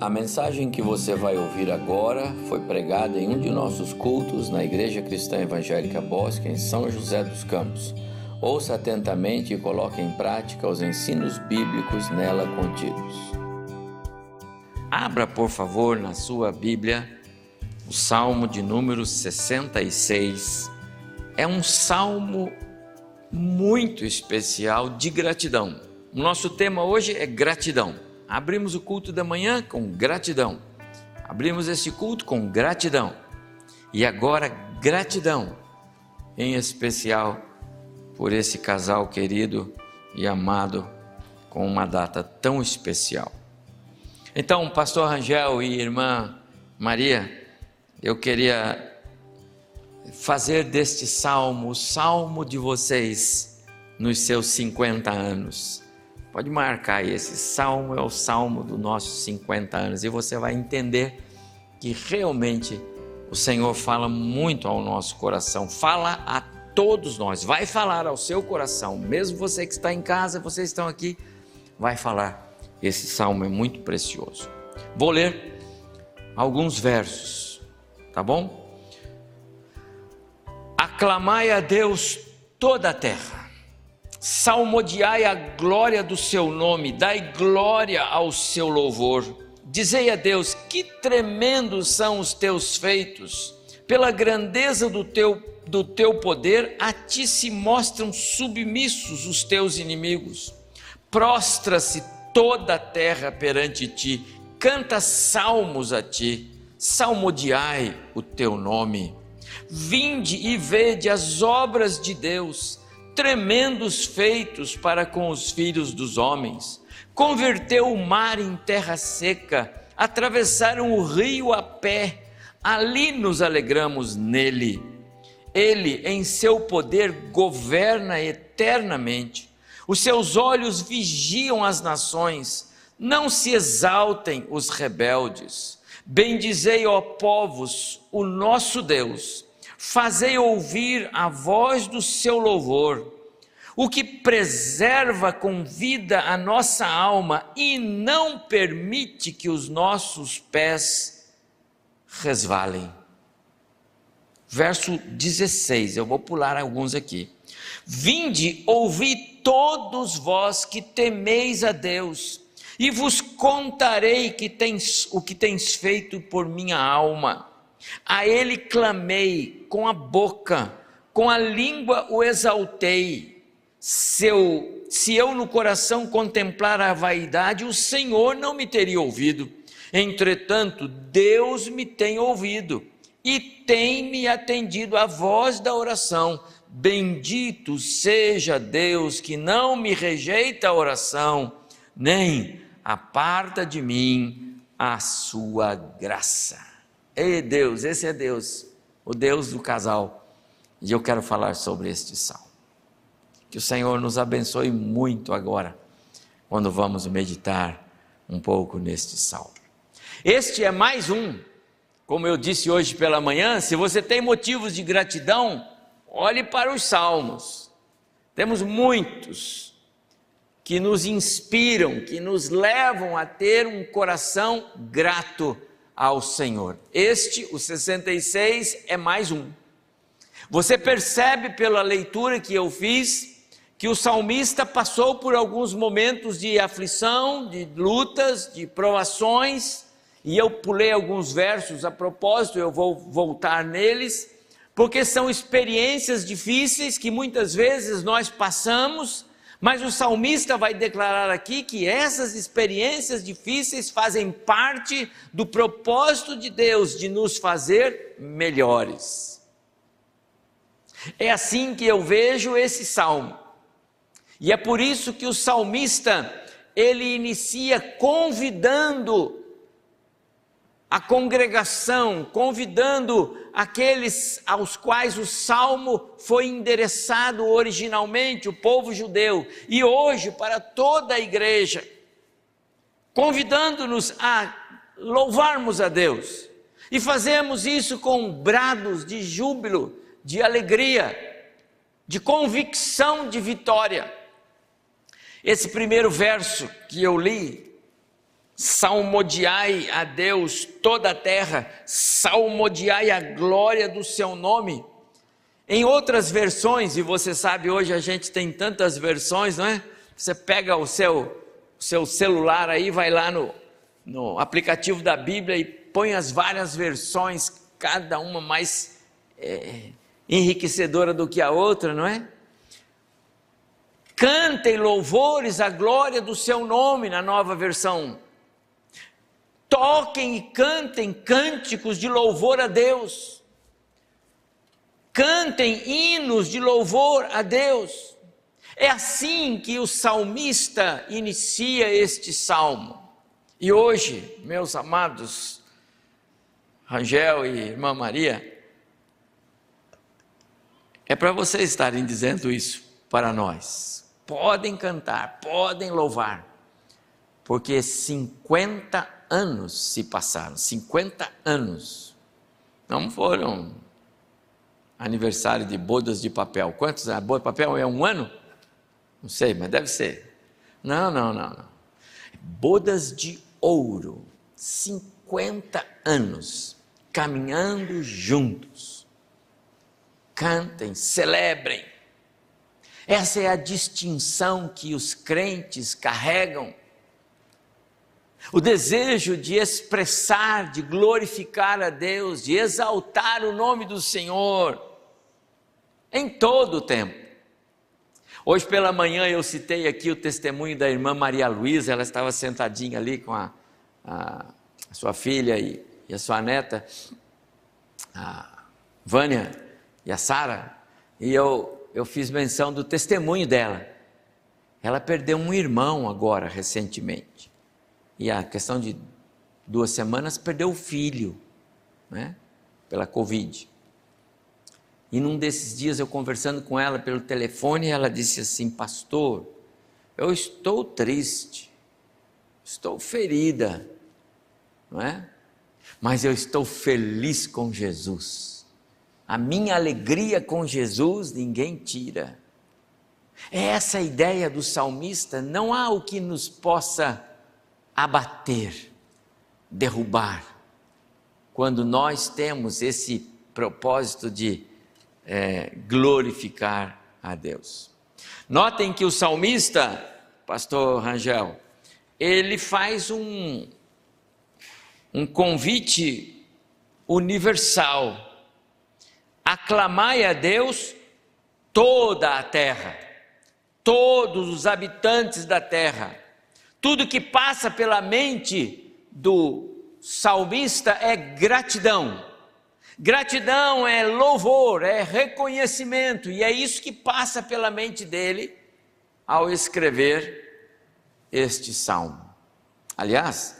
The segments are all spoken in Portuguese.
A mensagem que você vai ouvir agora foi pregada em um de nossos cultos na Igreja Cristã Evangélica Bosque, em São José dos Campos. Ouça atentamente e coloque em prática os ensinos bíblicos nela contidos. Abra, por favor, na sua Bíblia o Salmo de número 66. É um salmo muito especial de gratidão. O nosso tema hoje é gratidão. Abrimos o culto da manhã com gratidão. Abrimos este culto com gratidão. E agora, gratidão, em especial por esse casal querido e amado com uma data tão especial. Então, pastor Rangel e irmã Maria, eu queria fazer deste salmo o salmo de vocês nos seus 50 anos. Pode marcar esse salmo é o salmo dos nossos 50 anos e você vai entender que realmente o Senhor fala muito ao nosso coração, fala a todos nós, vai falar ao seu coração, mesmo você que está em casa, vocês estão aqui, vai falar. Esse salmo é muito precioso. Vou ler alguns versos, tá bom? Aclamai a Deus toda a terra salmodiai a glória do seu nome, dai glória ao seu louvor. Dizei a Deus: que tremendos são os teus feitos, pela grandeza do teu, do teu poder, a ti se mostram submissos os teus inimigos. Prostra-se toda a terra perante ti, canta salmos a ti, salmodiai o teu nome. Vinde e vede as obras de Deus tremendos feitos para com os filhos dos homens. Converteu o mar em terra seca, atravessaram o rio a pé, ali nos alegramos nele. Ele, em seu poder, governa eternamente. Os seus olhos vigiam as nações, não se exaltem os rebeldes. Bendizei, ó povos, o nosso Deus fazei ouvir a voz do seu louvor, o que preserva com vida a nossa alma e não permite que os nossos pés resvalem. Verso 16, eu vou pular alguns aqui. Vinde, ouvi todos vós que temeis a Deus, e vos contarei que tens, o que tens feito por minha alma. A ele clamei com a boca, com a língua o exaltei. Se eu, se eu no coração contemplar a vaidade, o Senhor não me teria ouvido. Entretanto, Deus me tem ouvido e tem me atendido à voz da oração. Bendito seja Deus que não me rejeita a oração, nem aparta de mim a sua graça. Ei Deus, esse é Deus, o Deus do casal. E eu quero falar sobre este salmo. Que o Senhor nos abençoe muito agora, quando vamos meditar um pouco neste salmo. Este é mais um, como eu disse hoje pela manhã, se você tem motivos de gratidão, olhe para os salmos. Temos muitos que nos inspiram, que nos levam a ter um coração grato ao Senhor. Este, o 66, é mais um. Você percebe pela leitura que eu fiz que o salmista passou por alguns momentos de aflição, de lutas, de provações, e eu pulei alguns versos a propósito, eu vou voltar neles, porque são experiências difíceis que muitas vezes nós passamos mas o salmista vai declarar aqui que essas experiências difíceis fazem parte do propósito de Deus de nos fazer melhores. É assim que eu vejo esse salmo. E é por isso que o salmista ele inicia convidando a congregação, convidando aqueles aos quais o salmo foi endereçado originalmente, o povo judeu, e hoje para toda a igreja, convidando-nos a louvarmos a Deus. E fazemos isso com brados de júbilo, de alegria, de convicção de vitória. Esse primeiro verso que eu li Salmodiai a Deus toda a terra, salmodiai a glória do seu nome. Em outras versões, e você sabe, hoje a gente tem tantas versões, não é? Você pega o seu, seu celular aí, vai lá no, no aplicativo da Bíblia e põe as várias versões, cada uma mais é, enriquecedora do que a outra, não é? Cantem louvores à glória do seu nome na nova versão. Toquem e cantem cânticos de louvor a Deus. Cantem hinos de louvor a Deus. É assim que o salmista inicia este salmo. E hoje, meus amados, Rangel e irmã Maria, é para vocês estarem dizendo isso para nós. Podem cantar, podem louvar, porque 50 anos se passaram 50 anos. Não foram aniversário de bodas de papel. Quantos? A boda de papel é um ano? Não sei, mas deve ser. Não, não, não, não. Bodas de ouro. 50 anos caminhando juntos. Cantem, celebrem. Essa é a distinção que os crentes carregam. O desejo de expressar, de glorificar a Deus, de exaltar o nome do Senhor em todo o tempo. Hoje pela manhã eu citei aqui o testemunho da irmã Maria Luísa, ela estava sentadinha ali com a, a, sua filha e, e, a sua neta, a Vânia e a Sara, e eu, eu fiz menção do testemunho dela. Ela perdeu um irmão agora, recentemente, e a questão de duas semanas perdeu o filho, né, pela Covid. E num desses dias eu conversando com ela pelo telefone, ela disse assim: Pastor, eu estou triste, estou ferida, não é? Mas eu estou feliz com Jesus. A minha alegria com Jesus ninguém tira. É essa a ideia do salmista, não há o que nos possa abater, derrubar, quando nós temos esse propósito de é, glorificar a Deus. Notem que o salmista, pastor Rangel, ele faz um, um convite universal. Aclamai a Deus toda a terra, todos os habitantes da terra. Tudo que passa pela mente do salmista é gratidão. Gratidão é louvor, é reconhecimento, e é isso que passa pela mente dele ao escrever este salmo. Aliás,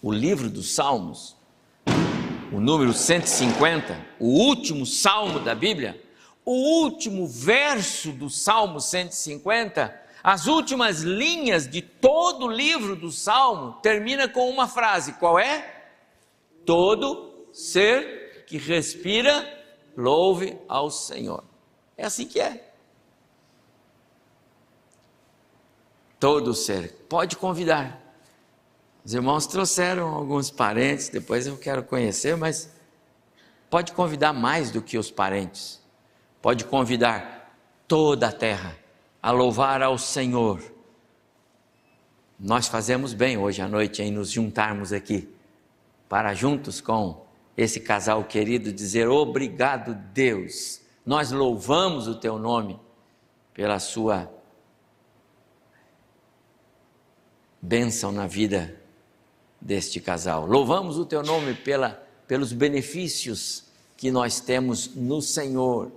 o livro dos Salmos, o número 150, o último salmo da Bíblia, o último verso do Salmo 150, as últimas linhas de todo o livro do Salmo termina com uma frase: qual é? Todo ser que respira, louve ao Senhor. É assim que é. Todo ser. Pode convidar. Os irmãos trouxeram alguns parentes, depois eu quero conhecer, mas pode convidar mais do que os parentes. Pode convidar toda a terra a louvar ao Senhor. Nós fazemos bem hoje à noite em nos juntarmos aqui para juntos com esse casal querido dizer: Obrigado, Deus, nós louvamos o teu nome pela sua bênção na vida deste casal. Louvamos o teu nome pela, pelos benefícios que nós temos no Senhor.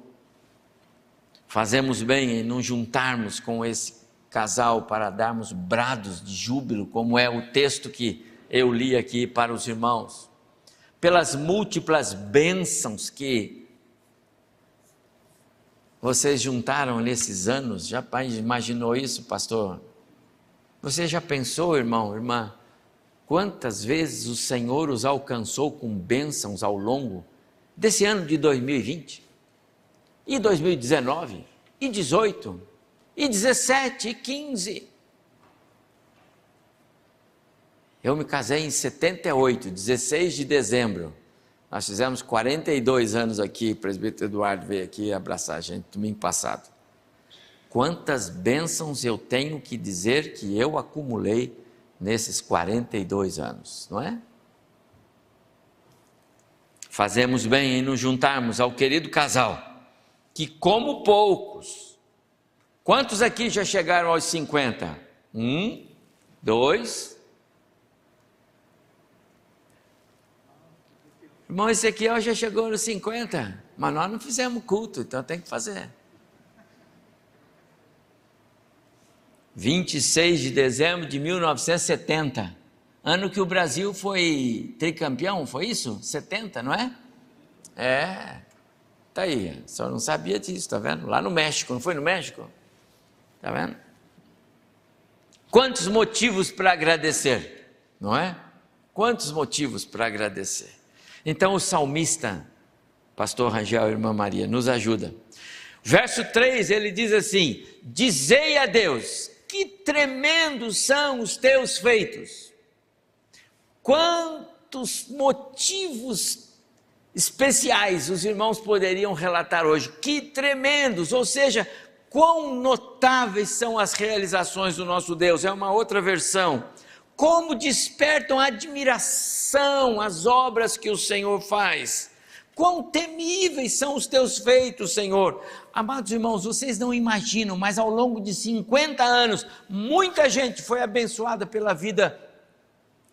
Fazemos bem em nos juntarmos com esse casal para darmos brados de júbilo, como é o texto que eu li aqui para os irmãos pelas múltiplas bênçãos que vocês juntaram nesses anos. Já imaginou isso, pastor? Você já pensou, irmão, irmã, quantas vezes o Senhor os alcançou com bênçãos ao longo desse ano de 2020? E 2019? E 18? E 17? E 15? Eu me casei em 78, 16 de dezembro. Nós fizemos 42 anos aqui, o presbítero Eduardo veio aqui abraçar a gente domingo passado. Quantas bênçãos eu tenho que dizer que eu acumulei nesses 42 anos, não é? Fazemos bem em nos juntarmos ao querido casal, que como poucos, quantos aqui já chegaram aos 50? Um, dois. Irmão Ezequiel já chegou nos 50, mas nós não fizemos culto, então tem que fazer. 26 de dezembro de 1970, ano que o Brasil foi tricampeão, foi isso? 70, não é? É, tá aí, só não sabia disso, tá vendo? Lá no México, não foi no México? Tá vendo? Quantos motivos para agradecer, não é? Quantos motivos para agradecer? Então o salmista, pastor Rangel e irmã Maria, nos ajuda. Verso 3, ele diz assim: Dizei a Deus, que tremendos são os teus feitos. Quantos motivos especiais os irmãos poderiam relatar hoje? Que tremendos, ou seja, quão notáveis são as realizações do nosso Deus. É uma outra versão. Como despertam admiração as obras que o Senhor faz. Quão temíveis são os teus feitos, Senhor. Amados irmãos, vocês não imaginam, mas ao longo de 50 anos, muita gente foi abençoada pela vida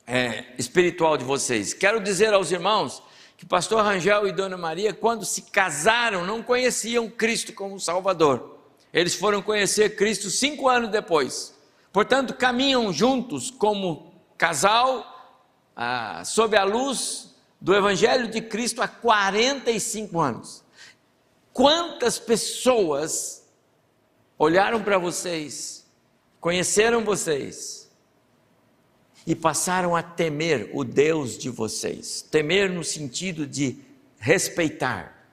é, espiritual de vocês. Quero dizer aos irmãos que Pastor Rangel e Dona Maria, quando se casaram, não conheciam Cristo como Salvador. Eles foram conhecer Cristo cinco anos depois. Portanto, caminham juntos como casal, ah, sob a luz do Evangelho de Cristo há 45 anos. Quantas pessoas olharam para vocês, conheceram vocês e passaram a temer o Deus de vocês? Temer no sentido de respeitar,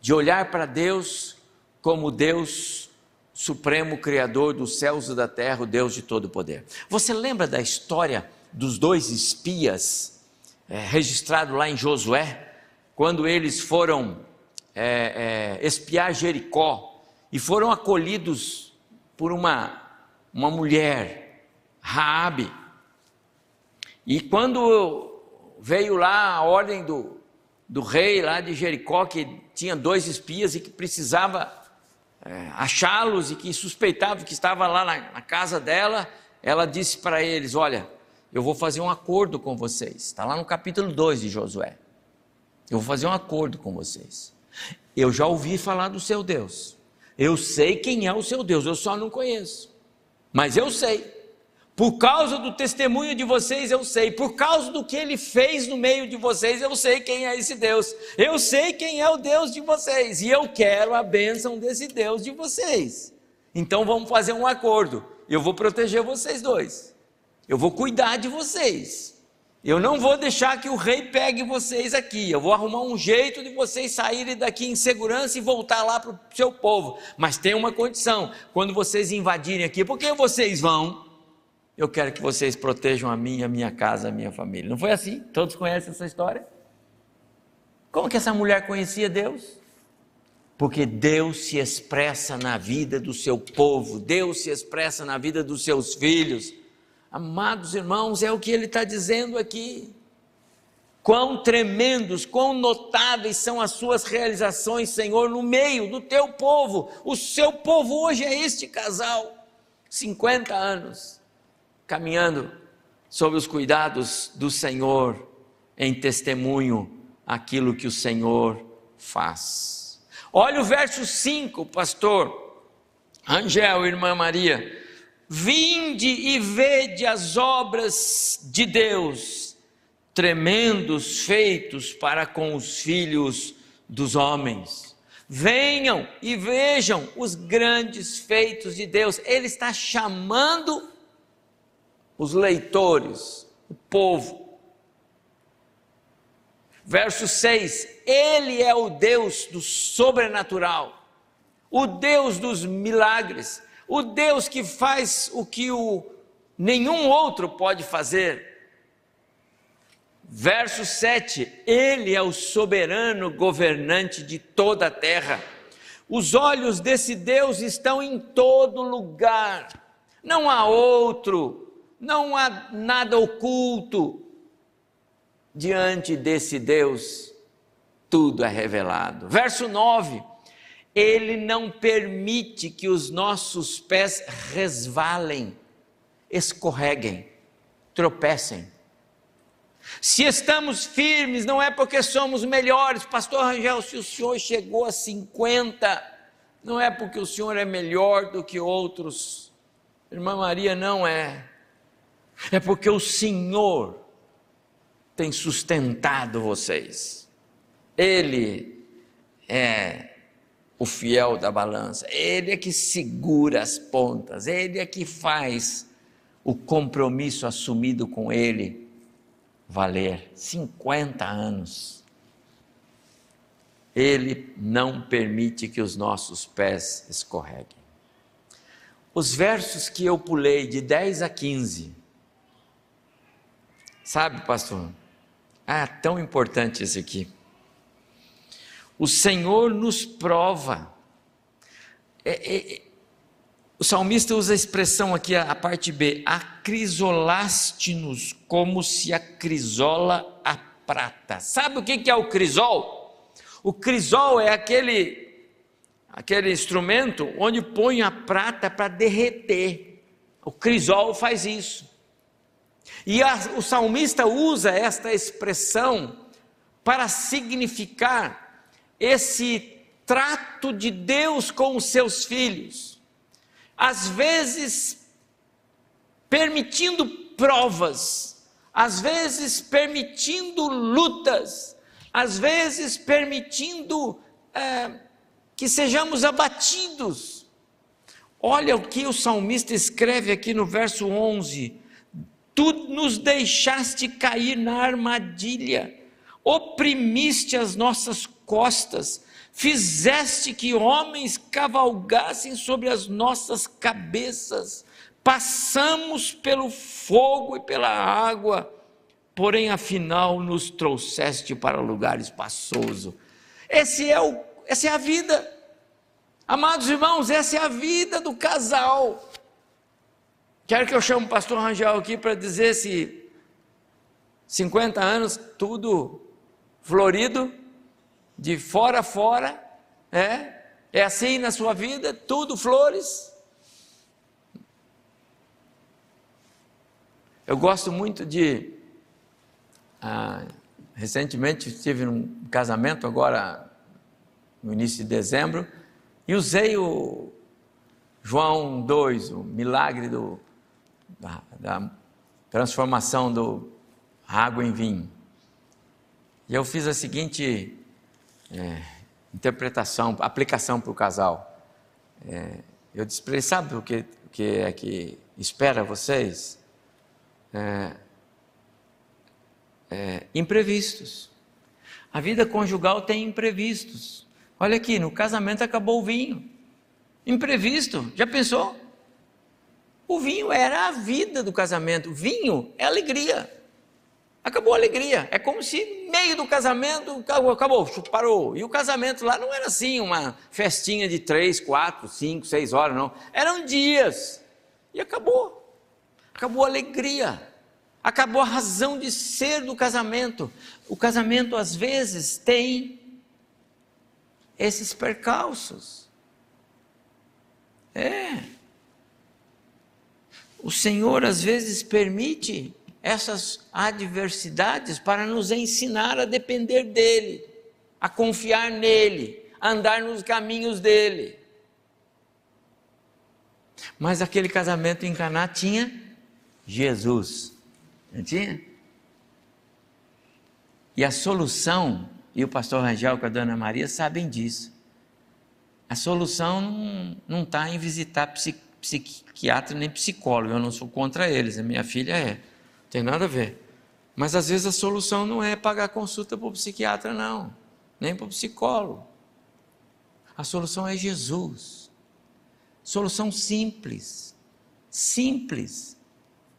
de olhar para Deus como Deus supremo Criador dos céus e da terra, o Deus de todo poder. Você lembra da história dos dois espias é, registrado lá em Josué, quando eles foram é, é, espiar Jericó e foram acolhidos por uma, uma mulher, Raabe. E quando veio lá a ordem do, do rei lá de Jericó, que tinha dois espias e que precisava é, achá-los e que suspeitava que estava lá na, na casa dela, ela disse para eles: Olha, eu vou fazer um acordo com vocês. Está lá no capítulo 2 de Josué. Eu vou fazer um acordo com vocês. Eu já ouvi falar do seu Deus. Eu sei quem é o seu Deus, eu só não conheço. Mas eu sei. Por causa do testemunho de vocês, eu sei. Por causa do que ele fez no meio de vocês, eu sei quem é esse Deus. Eu sei quem é o Deus de vocês. E eu quero a bênção desse Deus de vocês. Então vamos fazer um acordo. Eu vou proteger vocês dois. Eu vou cuidar de vocês. Eu não vou deixar que o rei pegue vocês aqui. Eu vou arrumar um jeito de vocês saírem daqui em segurança e voltar lá para o seu povo. Mas tem uma condição: quando vocês invadirem aqui, porque vocês vão, eu quero que vocês protejam a mim, a minha casa, a minha família. Não foi assim? Todos conhecem essa história? Como que essa mulher conhecia Deus? Porque Deus se expressa na vida do seu povo, Deus se expressa na vida dos seus filhos. Amados irmãos, é o que ele está dizendo aqui. Quão tremendos, quão notáveis são as suas realizações, Senhor, no meio do teu povo. O seu povo hoje é este casal, 50 anos, caminhando sob os cuidados do Senhor, em testemunho aquilo que o Senhor faz. Olha o verso 5, pastor Angel, irmã Maria. Vinde e vede as obras de Deus, tremendos feitos para com os filhos dos homens. Venham e vejam os grandes feitos de Deus. Ele está chamando os leitores, o povo. Verso 6: Ele é o Deus do sobrenatural, o Deus dos milagres o Deus que faz o que o nenhum outro pode fazer, Verso 7: Ele é o soberano governante de toda a terra. Os olhos desse Deus estão em todo lugar. Não há outro, não há nada oculto diante desse Deus. Tudo é revelado. Verso 9: Ele não permite que os nossos pés resvalem, escorreguem, tropecem se estamos firmes, não é porque somos melhores. Pastor Rangel, se o senhor chegou a 50, não é porque o senhor é melhor do que outros. Irmã Maria, não é. É porque o Senhor tem sustentado vocês. Ele é o fiel da balança. Ele é que segura as pontas. Ele é que faz o compromisso assumido com Ele valer 50 anos. Ele não permite que os nossos pés escorreguem. Os versos que eu pulei de 10 a 15, sabe, pastor? Ah, tão importante esse aqui. O Senhor nos prova. É, é, o salmista usa a expressão aqui, a, parte B, acrisolaste-nos como se a crisola a prata. Sabe o que é o crisol? O crisol é aquele, aquele instrumento onde põe a prata para derreter. O crisol faz isso. E a, o salmista usa esta expressão para significar esse trato de Deus com os seus filhos às vezes permitindo provas, às vezes permitindo lutas, às vezes permitindo é, que sejamos abatidos. Olha o que o salmista escreve aqui no verso 11: Tu nos deixaste cair na armadilha, oprimiste as nossas costas, fizeste que homens cavalgassem sobre as nossas cabeças, passamos pelo fogo e pela água, porém afinal nos trouxeste para lugar espaçoso. Esse é o, essa é a vida. Amados irmãos, essa é a vida do casal. Quero que eu chame o pastor Rangel aqui para dizer se 50 anos, tudo florido, de fora a fora, é? É assim na sua vida, tudo flores. Eu gosto muito de. Ah, recentemente estive num casamento, agora no início de dezembro, e usei o João 2, o milagre do, da, da transformação do água em vinho. E eu fiz a seguinte é, interpretação, aplicação para o casal. É, eu disse para ele, sabe o que, o que é que espera vocês? É, é, imprevistos. A vida conjugal tem imprevistos. Olha aqui, no casamento acabou o vinho. Imprevisto, já pensou? O vinho era a vida do casamento. Vinho é alegria. Acabou a alegria. É como se meio do casamento acabou, parou. E o casamento lá não era assim, uma festinha de três, quatro, cinco, seis horas, não. Eram dias. E acabou. Acabou a alegria. Acabou a razão de ser do casamento. O casamento às vezes tem esses percalços. É. O Senhor às vezes permite essas adversidades para nos ensinar a depender dEle, a confiar nele, a andar nos caminhos dele. Mas aquele casamento em Caná tinha Jesus, não tinha? E a solução, e o pastor Rangel com a dona Maria sabem disso. A solução não está em visitar psiquiatra nem psicólogo, eu não sou contra eles, a minha filha é. Tem nada a ver. Mas às vezes a solução não é pagar consulta para o psiquiatra, não, nem para o psicólogo. A solução é Jesus. Solução simples. Simples.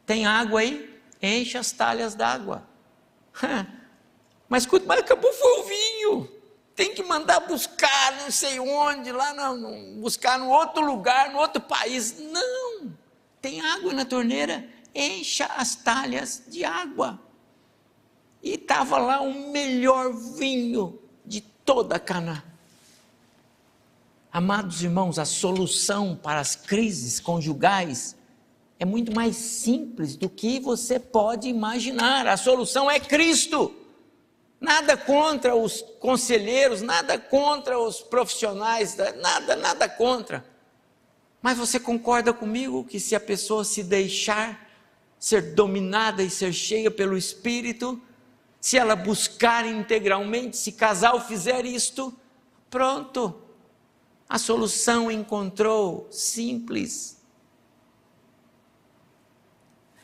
Tem água aí? Enche as talhas d'água. Mas, mas acabou foi o vinho. Tem que mandar buscar não sei onde, lá não, buscar no outro lugar, no outro país. Não! Tem água na torneira, encha as talhas de água. E estava lá o melhor vinho de toda Canaã. Amados irmãos, a solução para as crises conjugais é muito mais simples do que você pode imaginar. A solução é Cristo. Nada contra os conselheiros, nada contra os profissionais, nada, nada contra. Mas você concorda comigo que se a pessoa se deixar ser dominada e ser cheia pelo Espírito, se ela buscar integralmente, se casal fizer isto, pronto, a solução encontrou, simples.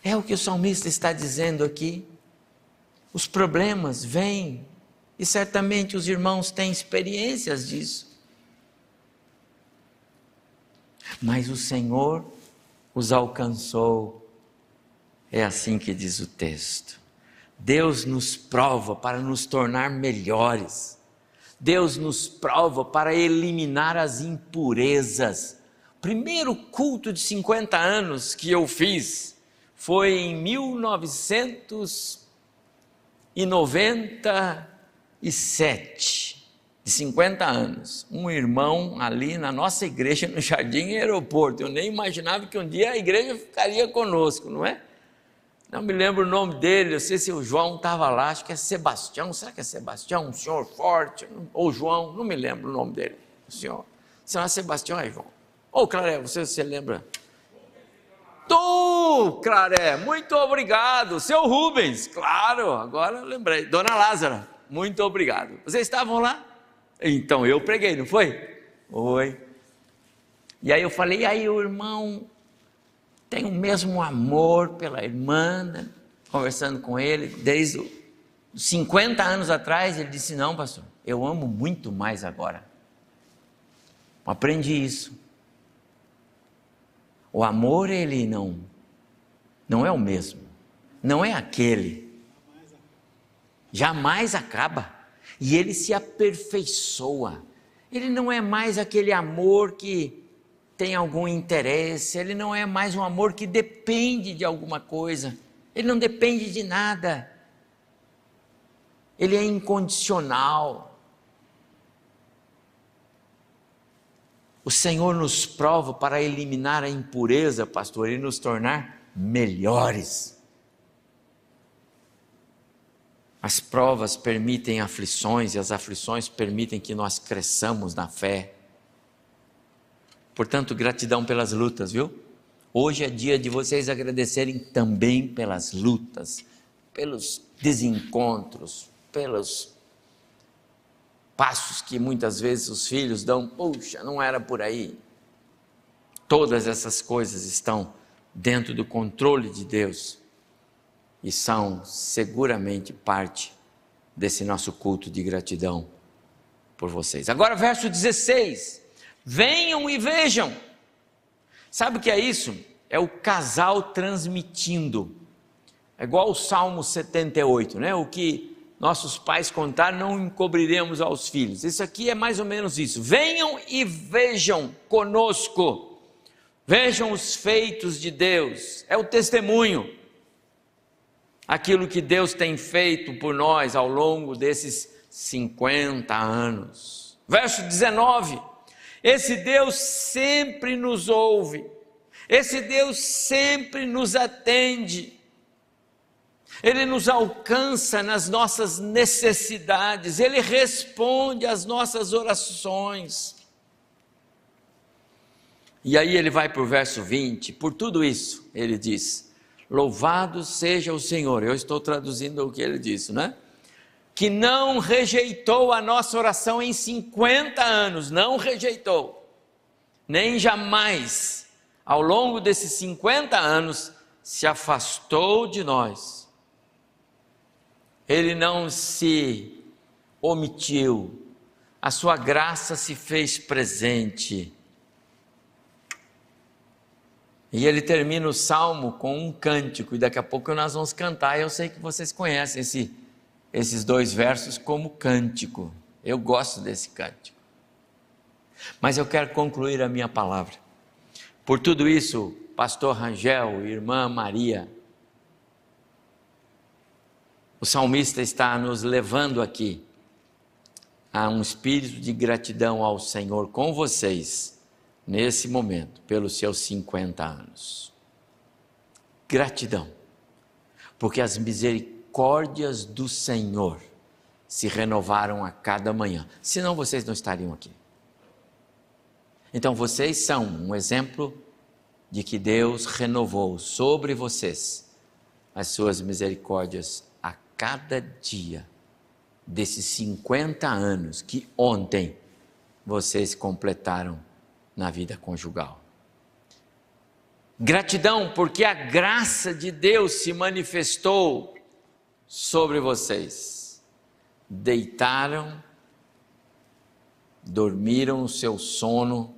É o que o salmista está dizendo aqui. Os problemas vêm, e certamente os irmãos têm experiências disso. Mas o Senhor os alcançou. É assim que diz o texto. Deus nos prova para nos tornar melhores. Deus nos prova para eliminar as impurezas. Primeiro culto de 50 anos que eu fiz foi em 1900 e 97, de 50 anos, um irmão ali na nossa igreja no Jardim Aeroporto. Eu nem imaginava que um dia a igreja ficaria conosco, não é? Não me lembro o nome dele, eu sei se o João estava lá, acho que é Sebastião, será que é Sebastião? Um senhor forte, ou João, não me lembro o nome dele, o senhor. Se não é Sebastião, é João. Ô, oh, você se lembra? Tu, Claré, muito obrigado. Seu Rubens, claro, agora lembrei. Dona Lázara, muito obrigado. Vocês estavam lá? Então eu preguei, não foi? Foi. E aí eu falei, e aí o irmão tem o mesmo amor pela irmã, né? conversando com ele, desde os 50 anos atrás, ele disse: Não, pastor, eu amo muito mais agora. Aprendi isso. O amor, ele não, não é o mesmo, não é aquele. Jamais acaba. E ele se aperfeiçoa. Ele não é mais aquele amor que tem algum interesse, ele não é mais um amor que depende de alguma coisa, ele não depende de nada, ele é incondicional. O Senhor nos prova para eliminar a impureza, pastor, e nos tornar melhores. As provas permitem aflições e as aflições permitem que nós cresçamos na fé. Portanto, gratidão pelas lutas, viu? Hoje é dia de vocês agradecerem também pelas lutas, pelos desencontros, pelos passos que muitas vezes os filhos dão, puxa, não era por aí. Todas essas coisas estão dentro do controle de Deus e são seguramente parte desse nosso culto de gratidão por vocês. Agora, verso 16: Venham e vejam. Sabe o que é isso? É o casal transmitindo. É igual o Salmo 78, né? O que nossos pais contaram, não encobriremos aos filhos. Isso aqui é mais ou menos isso. Venham e vejam conosco, vejam os feitos de Deus, é o testemunho, aquilo que Deus tem feito por nós ao longo desses 50 anos. Verso 19: esse Deus sempre nos ouve, esse Deus sempre nos atende. Ele nos alcança nas nossas necessidades, Ele responde às nossas orações. E aí ele vai para o verso 20, por tudo isso, ele diz: Louvado seja o Senhor. Eu estou traduzindo o que ele disse, né? Que não rejeitou a nossa oração em 50 anos, não rejeitou, nem jamais, ao longo desses 50 anos, se afastou de nós ele não se omitiu, a sua graça se fez presente. E ele termina o salmo com um cântico, e daqui a pouco nós vamos cantar. Eu sei que vocês conhecem esse esses dois versos como cântico. Eu gosto desse cântico. Mas eu quero concluir a minha palavra. Por tudo isso, pastor Rangel, irmã Maria, o salmista está nos levando aqui a um espírito de gratidão ao Senhor com vocês, nesse momento, pelos seus 50 anos. Gratidão, porque as misericórdias do Senhor se renovaram a cada manhã, senão vocês não estariam aqui. Então vocês são um exemplo de que Deus renovou sobre vocês as suas misericórdias cada dia desses 50 anos que ontem vocês completaram na vida conjugal. Gratidão, porque a graça de Deus se manifestou sobre vocês. Deitaram, dormiram o seu sono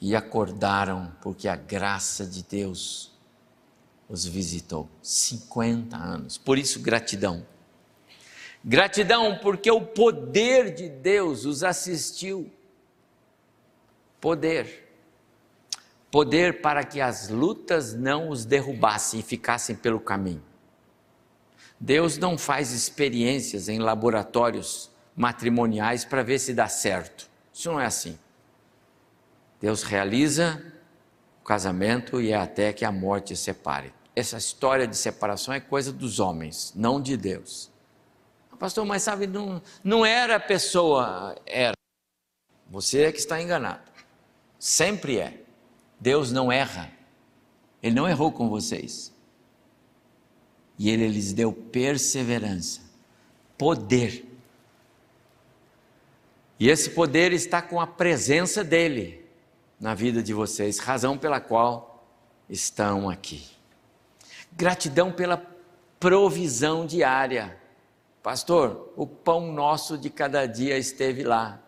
e acordaram, porque a graça de Deus os visitou. 50 anos. Por isso, gratidão. Gratidão porque o poder de Deus os assistiu. Poder. Poder para que as lutas não os derrubassem e ficassem pelo caminho. Deus não faz experiências em laboratórios matrimoniais para ver se dá certo. Isso não é assim. Deus realiza casamento e é até que a morte separe. Essa história de separação é coisa dos homens, não de Deus. Pastor, mas sabe, não, não era a pessoa, era. Você é que está enganado. Sempre é. Deus não erra. Ele não errou com vocês. E ele lhes deu perseverança, poder. E esse poder está com a presença dele na vida de vocês, razão pela qual estão aqui. Gratidão pela provisão diária. Pastor, o pão nosso de cada dia esteve lá.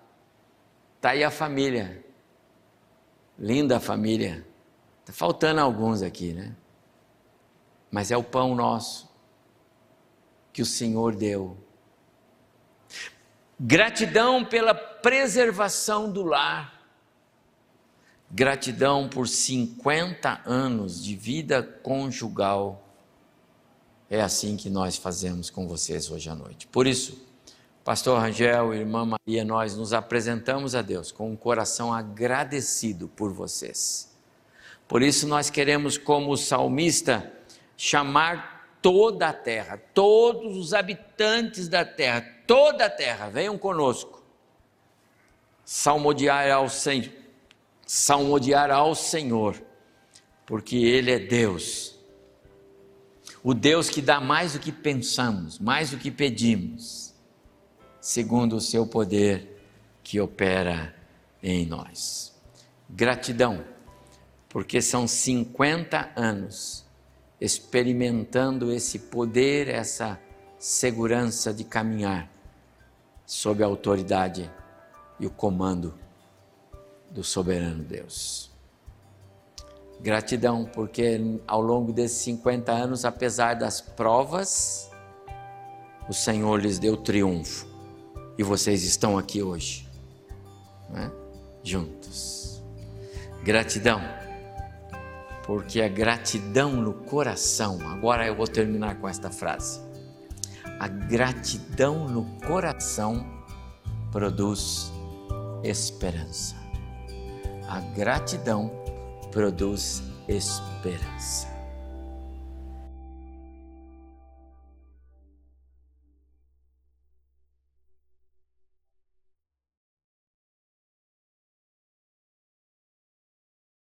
Está aí a família. Linda família. Está faltando alguns aqui, né? Mas é o pão nosso que o Senhor deu. Gratidão pela preservação do lar. Gratidão por 50 anos de vida conjugal é assim que nós fazemos com vocês hoje à noite. Por isso, Pastor Rangel, Irmã Maria, nós nos apresentamos a Deus com um coração agradecido por vocês. Por isso, nós queremos, como salmista, chamar toda a terra, todos os habitantes da terra, toda a terra, venham conosco. Salmodiar ao Senhor, salmodiar ao Senhor, porque Ele é Deus o Deus que dá mais do que pensamos, mais do que pedimos, segundo o seu poder que opera em nós. Gratidão, porque são 50 anos experimentando esse poder, essa segurança de caminhar sob a autoridade e o comando do soberano Deus. Gratidão, porque ao longo desses 50 anos, apesar das provas, o Senhor lhes deu triunfo e vocês estão aqui hoje, né? juntos. Gratidão, porque a gratidão no coração, agora eu vou terminar com esta frase: a gratidão no coração produz esperança. A gratidão produz esperança.